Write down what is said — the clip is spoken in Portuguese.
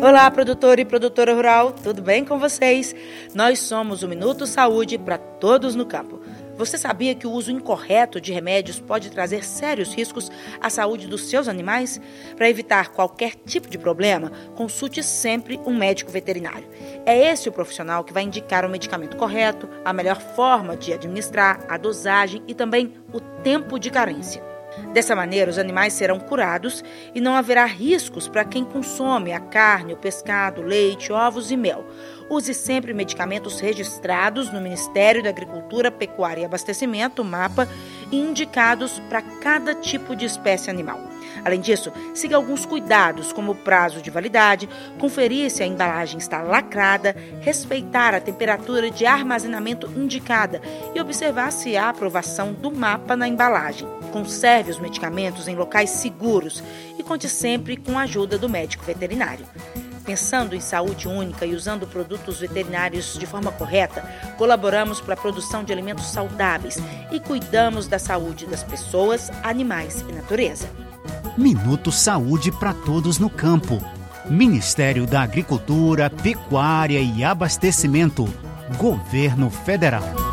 Olá, produtor e produtora rural, tudo bem com vocês? Nós somos o Minuto Saúde para todos no campo. Você sabia que o uso incorreto de remédios pode trazer sérios riscos à saúde dos seus animais? Para evitar qualquer tipo de problema, consulte sempre um médico veterinário. É esse o profissional que vai indicar o medicamento correto, a melhor forma de administrar, a dosagem e também o tempo de carência. Dessa maneira, os animais serão curados e não haverá riscos para quem consome a carne, o pescado, leite, ovos e mel. Use sempre medicamentos registrados no Ministério da Agricultura, Pecuária e Abastecimento, MAPA, indicados para cada tipo de espécie animal. Além disso, siga alguns cuidados, como o prazo de validade, conferir se a embalagem está lacrada, respeitar a temperatura de armazenamento indicada e observar se há aprovação do mapa na embalagem. Conserve os medicamentos em locais seguros e conte sempre com a ajuda do médico veterinário. Pensando em saúde única e usando produtos veterinários de forma correta, colaboramos para a produção de alimentos saudáveis e cuidamos da saúde das pessoas, animais e natureza. Minuto Saúde para todos no campo. Ministério da Agricultura, Pecuária e Abastecimento. Governo Federal.